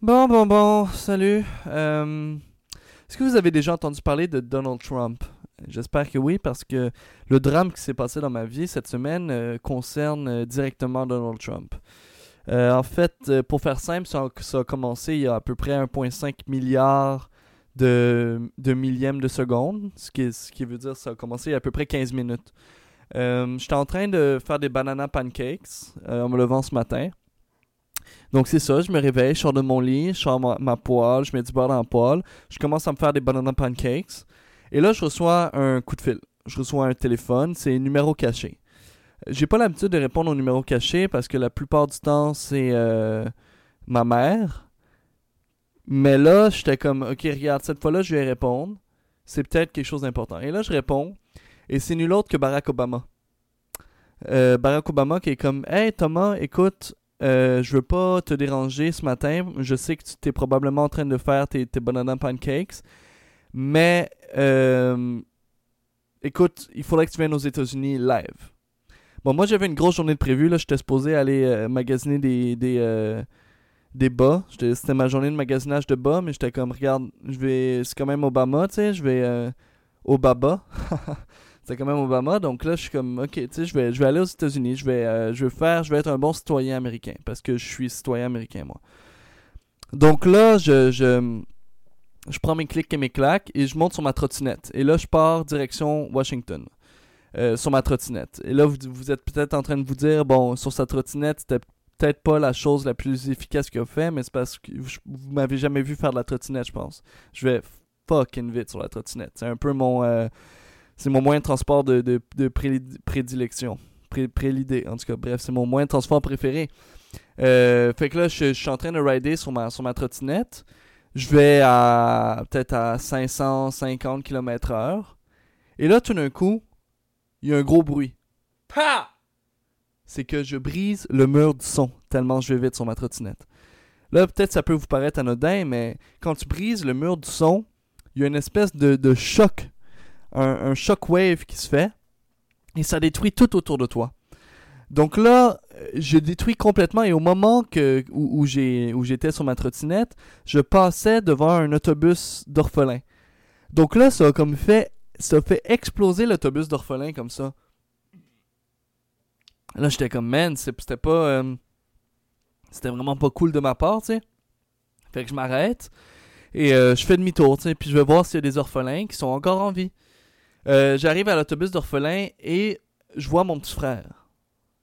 Bon, bon, bon, salut. Euh, Est-ce que vous avez déjà entendu parler de Donald Trump? J'espère que oui, parce que le drame qui s'est passé dans ma vie cette semaine euh, concerne euh, directement Donald Trump. En fait, pour faire simple, ça a, commencé il y a à peu près 1,5 milliard de, de millièmes de seconde, ce qui, veut dire que ça a commencé il y a à peu près 15 minutes. J'étais en train de faire des banana pancakes en me levant ce matin. Donc c'est ça, je me réveille, je sors de mon lit, je sors ma, poêle, je mets du beurre dans la poêle, je commence à me faire des banana pancakes. Et là, je reçois un coup de fil. Je reçois un téléphone, c'est un numéro caché. J'ai pas l'habitude de répondre au numéro caché parce que la plupart du temps, c'est euh, ma mère. Mais là, j'étais comme, ok, regarde, cette fois-là, je vais répondre. C'est peut-être quelque chose d'important. Et là, je réponds. Et c'est nul autre que Barack Obama. Euh, Barack Obama qui est comme, hey Thomas, écoute, euh, je veux pas te déranger ce matin. Je sais que tu t'es probablement en train de faire tes, tes banana pancakes. Mais, euh, écoute, il faudrait que tu viennes aux États-Unis live. Bon, moi, j'avais une grosse journée de prévue. Là, j'étais supposé aller euh, magasiner des, des, des bas. C'était ma journée de magasinage de bas, mais j'étais comme, regarde, je vais. C'est quand même Obama, tu sais. Je vais au Baba. C'est quand même Obama, donc là je suis comme ok, tu sais, je vais, je vais aller aux États-Unis, je vais, euh, je vais faire, je vais être un bon citoyen américain parce que je suis citoyen américain moi. Donc là je, je, je prends mes clics et mes claques et je monte sur ma trottinette et là je pars direction Washington euh, sur ma trottinette. Et là vous, vous êtes peut-être en train de vous dire bon sur sa trottinette c'était peut-être pas la chose la plus efficace qu'il a fait, mais c'est parce que je- vous m'avez jamais vu faire de la trottinette je pense. Je vais fucking vite sur la trottinette. C'est un peu mon euh, c'est mon moyen de transport de, de, de pré- prédilection. Pré- prélidé, en tout cas. Bref, c'est mon moyen de transport préféré. Euh, fait que là, je, je suis en train de rider sur ma, sur ma trottinette. Je vais à peut-être à 550 km/h. Et là, tout d'un coup, il y a un gros bruit. Pa! C'est que je brise le mur du son tellement je vais vite sur ma trottinette. Là, peut-être ça peut vous paraître anodin, mais quand tu brises le mur du son, il y a une espèce de, de choc un, un shockwave qui se fait et ça détruit tout autour de toi. Donc là, je détruis complètement et au moment où, j'étais sur ma trottinette, je passais devant un autobus d'orphelins. Donc là, ça a comme fait, ça fait exploser l'autobus d'orphelins comme ça. Là, j'étais comme, man, c'était pas, euh, c'était vraiment pas cool de ma part, tu sais. Fait que je m'arrête et euh, je fais demi-tour, tu sais, puis je vais voir s'il y a des orphelins qui sont encore en vie. Euh, J'arrive à l'autobus d'orphelin et je vois mon petit frère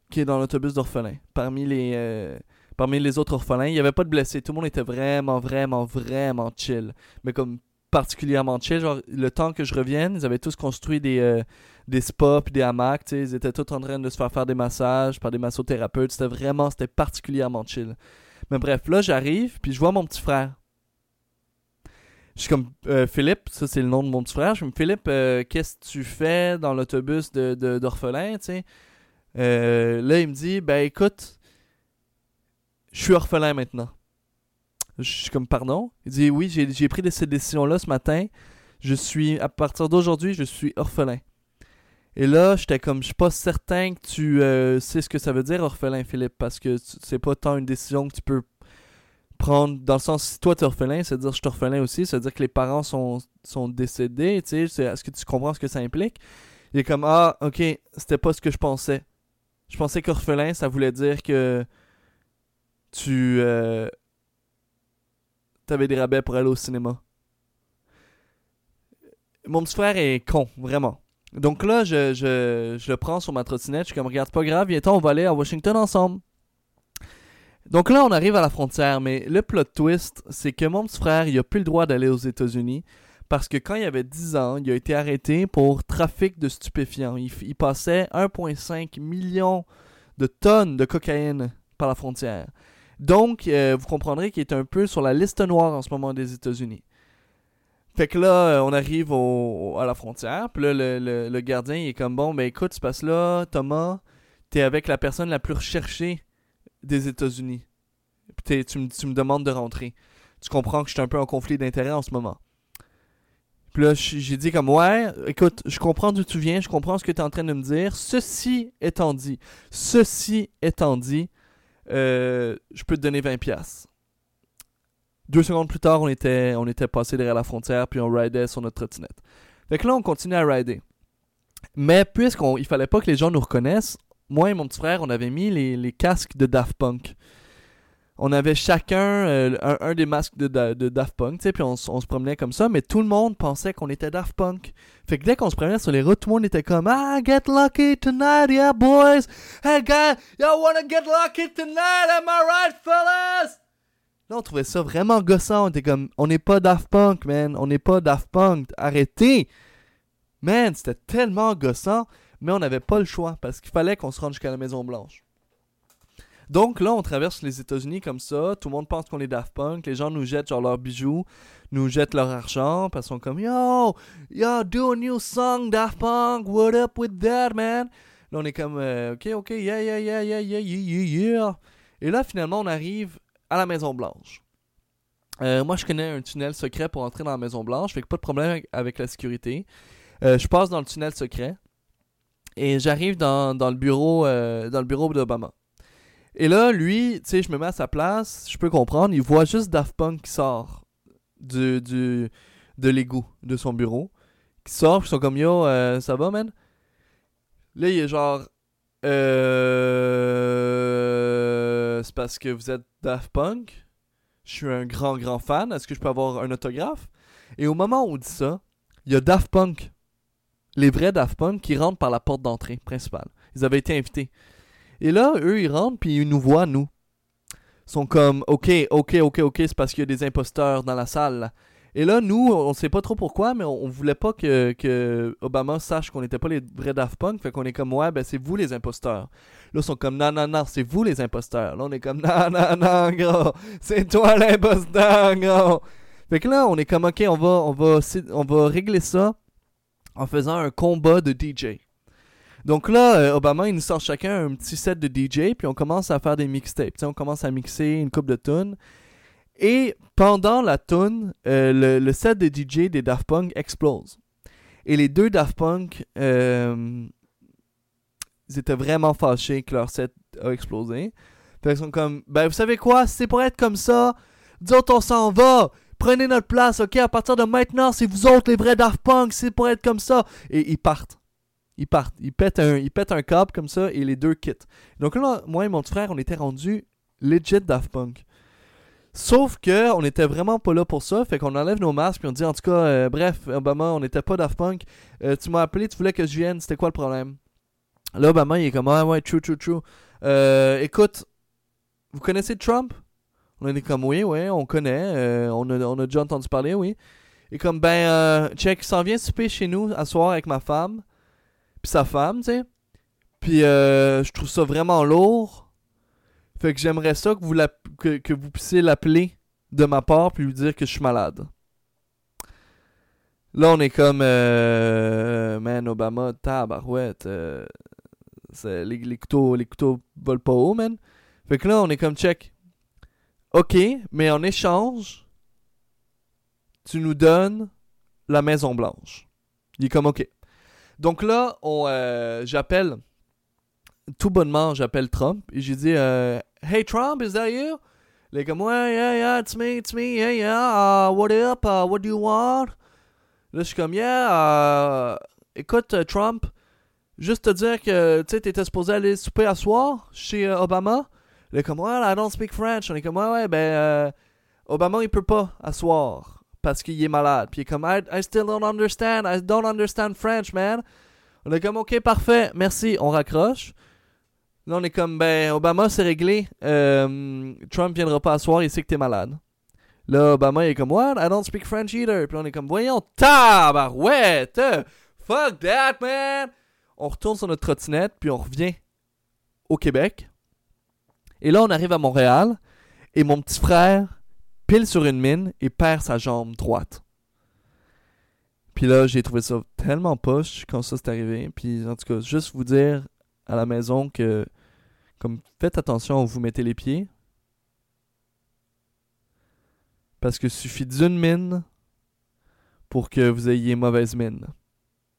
qui est dans l'autobus d'orphelin. Parmi les euh, autres orphelins, il n'y avait pas de blessés. Tout le monde était vraiment, vraiment, vraiment chill. Mais comme particulièrement chill, genre le temps que je revienne, ils avaient tous construit des, euh, des des hamacs. Ils étaient tous en train de se faire faire des massages par des massothérapeutes. C'était vraiment, c'était particulièrement chill. Mais bref, là j'arrive puis je vois mon petit frère. Je suis comme euh, Philippe, ça c'est le nom de mon petit frère. Je suis comme Philippe, euh, qu'est-ce que tu fais dans l'autobus de, de- d'orphelin, sais? Euh, là, il me dit, ben écoute, je suis orphelin maintenant. Je suis comme, pardon? Il dit, oui, j'ai, pris cette décision-là ce matin. Je suis, à partir d'aujourd'hui, je suis orphelin. Et là, j'étais comme, je suis pas certain que tu sais ce que ça veut dire orphelin, Philippe, parce que c'est pas tant une décision que tu peux dans le sens si toi t'es orphelin, c'est à dire je suis orphelin aussi, c'est à dire que les parents sont, sont décédés, tu sais, est-ce que tu comprends ce que ça implique? Il est comme ah ok, c'était pas ce que je pensais. Je pensais qu'orphelin ça voulait dire que tu euh, t'avais des rabais pour aller au cinéma. Mon petit frère est con, vraiment. Donc là, je, je, je le prends sur ma trottinette, je suis comme regarde, pas grave, viens on va aller à Washington ensemble. Donc là, on arrive à la frontière, mais le plot twist, c'est que mon petit frère, il a plus le droit d'aller aux États-Unis parce que quand il avait 10 ans, il a été arrêté pour trafic de stupéfiants. Il, passait 1,5 million de tonnes de cocaïne par la frontière. Donc, euh, vous comprendrez qu'il est un peu sur la liste noire en ce moment des États-Unis. Fait que là, euh, on arrive à la frontière, puis là, le, gardien, il est comme, bon, ben écoute, parce que là, Thomas, t'es avec la personne la plus recherchée des États-Unis. Puis tu, me- tu me demandes de rentrer. Tu comprends que je suis un peu en conflit d'intérêts en ce moment. Puis là, j'ai dit comme, ouais, écoute, je comprends d'où tu viens, je comprends ce que tu es en train de me dire. Ceci étant dit, ceci étant dit, euh, je peux te donner 20 pièces. Deux secondes plus tard, on était, on était passé derrière la frontière, puis on ridait sur notre trottinette. Fait que là, on continue à rider. Mais puisqu'il fallait pas que les gens nous reconnaissent, moi et mon petit frère, on avait mis les, casques de Daft Punk. On avait chacun euh, un, des masques de, Daft Punk, tu sais, puis on, on, se promenait comme ça, mais tout le monde pensait qu'on était Daft Punk. Fait que dès qu'on se promenait sur les routes, tout le monde était comme Ah, get lucky tonight, yeah, boys! Hey, guys, y'all wanna get lucky tonight, am I right, fellas? Là, on trouvait ça vraiment gossant. On était comme On n'est pas Daft Punk, man. On n'est pas Daft Punk. Arrêtez! Man, c'était tellement gossant, mais on n'avait pas le choix parce qu'il fallait qu'on se rende jusqu'à la Maison Blanche. Donc là, on traverse les États-Unis comme ça. Tout le monde pense qu'on est Daft Punk. Les gens nous jettent genre leurs bijoux, nous jettent leur argent parce sont comme Yo, yo, do a new song, Daft Punk. What up with that, man? Là, on est comme euh, Ok, ok, yeah, yeah, yeah, yeah, yeah, yeah, yeah. Et là, finalement, on arrive à la Maison Blanche. Euh, moi, je connais un tunnel secret pour entrer dans la Maison Blanche. Fait que pas de problème avec, la sécurité. Euh, je passe dans le tunnel secret et j'arrive dans, le bureau dans le bureau d'Obama. Et là, lui, tu sais, je me mets à sa place, je peux comprendre, il voit juste Daft Punk qui sort du, du, de l'égout de son bureau. Qui sort, ils sont comme Yo, euh, ça va, man? Là, il est genre. Euh. C'est parce que vous êtes Daft Punk? Je suis un grand, grand fan. Est-ce que je peux avoir un autographe? Et au moment où on dit ça, il y a Daft Punk. Les vrais Daft Punk qui rentrent par la porte d'entrée principale. Ils avaient été invités. Et là, eux, ils rentrent, puis ils nous voient, nous. Ils sont comme, ok, ok, ok, ok, c'est parce qu'il y a des imposteurs dans la salle. Et là, nous, on sait pas trop pourquoi, mais on, voulait pas que, que Obama sache qu'on n'était pas les vrais Daft Punk. Fait qu'on est comme, ouais, ben c'est vous les imposteurs. Là, ils sont comme, non, non, non, c'est vous les imposteurs. Là, on est comme, non, non, non, gros, c'est toi l'imposteur, gros. Fait que là, on est comme, ok, on va, on va, on va régler ça en faisant un combat de DJ. Donc là, euh, Obama, il nous sort chacun un petit set de DJ, puis on commence à faire des mixtapes. on commence à mixer une coupe de tunes. Et pendant la tune, euh, le, set de DJ des Daft Punk explose. Et les deux Daft Punk, euh, ils étaient vraiment fâchés que leur set a explosé. Fait sont comme, ben vous savez quoi, c'est pour être comme ça, disons on s'en va, prenez notre place, ok, à partir de maintenant, c'est vous autres les vrais Daft Punk, c'est pour être comme ça. Et ils partent. Ils partent. Ils pètent un, ils pètent câble comme ça et les deux quittent. Donc là, moi et mon frère, on était rendus legit Daft Punk. Sauf que on était vraiment pas là pour ça, fait qu'on enlève nos masques puis on dit en tout cas, euh, bref, Obama, on n'était pas Daft Punk. Euh, tu m'as appelé, tu voulais que je vienne, c'était quoi le problème? Là, Obama, il est comme ah ouais, true, true, true. Euh, écoute, vous connaissez Trump? On est comme oui, oui, on connaît, on a, on, a, déjà entendu parler, oui. Et comme ben, check, il s'en vient souper chez nous à soir avec ma femme sa femme, tu sais. Puis euh, je trouve ça vraiment lourd. Fait que j'aimerais ça que vous, que, vous puissiez l'appeler de ma part puis lui dire que je suis malade. Là, on est comme, euh, man, Obama, tabarouette. Euh, les, couteaux, les couteaux volent pas haut, man. Fait que là, on est comme, check. Ok, mais en échange, tu nous donnes la Maison Blanche. Il est comme, ok. Donc là, on, euh, j'appelle, tout bonnement, j'appelle Trump et j'ai dit euh, Hey Trump, is that you? Il est comme Ouais, yeah, yeah, it's me, it's me, yeah, yeah, uh, what up, uh, what do you want? Là, je suis comme Yeah, uh, écoute, Trump, juste te dire que tu sais, t'étais supposé aller souper à soir chez Obama. Il est comme Ouais, I don't speak French. On est comme Ouais, ouais, ben, Obama, il peut pas asseoir parce qu'il est malade. Puis il est comme, I, still don't understand, I don't understand French, man. On est comme, ok, parfait, merci, on raccroche. Là, on est comme, ben, Obama, c'est réglé. Euh, Trump viendra pas asseoir, il sait que t'es malade. Là, Obama, il est comme, what? I don't speak French either. Puis on est comme, voyons, tabarouette! Fuck that, man! On retourne sur notre trottinette, puis on revient au Québec. Et là, on arrive à Montréal. Et mon petit frère, pile sur une mine et perd sa jambe droite. Puis là, j'ai trouvé ça tellement poche quand ça s'est arrivé. Puis en tout cas, juste vous dire à la maison que, comme faites attention où vous mettez les pieds. Parce que suffit d'une mine pour que vous ayez mauvaise mine.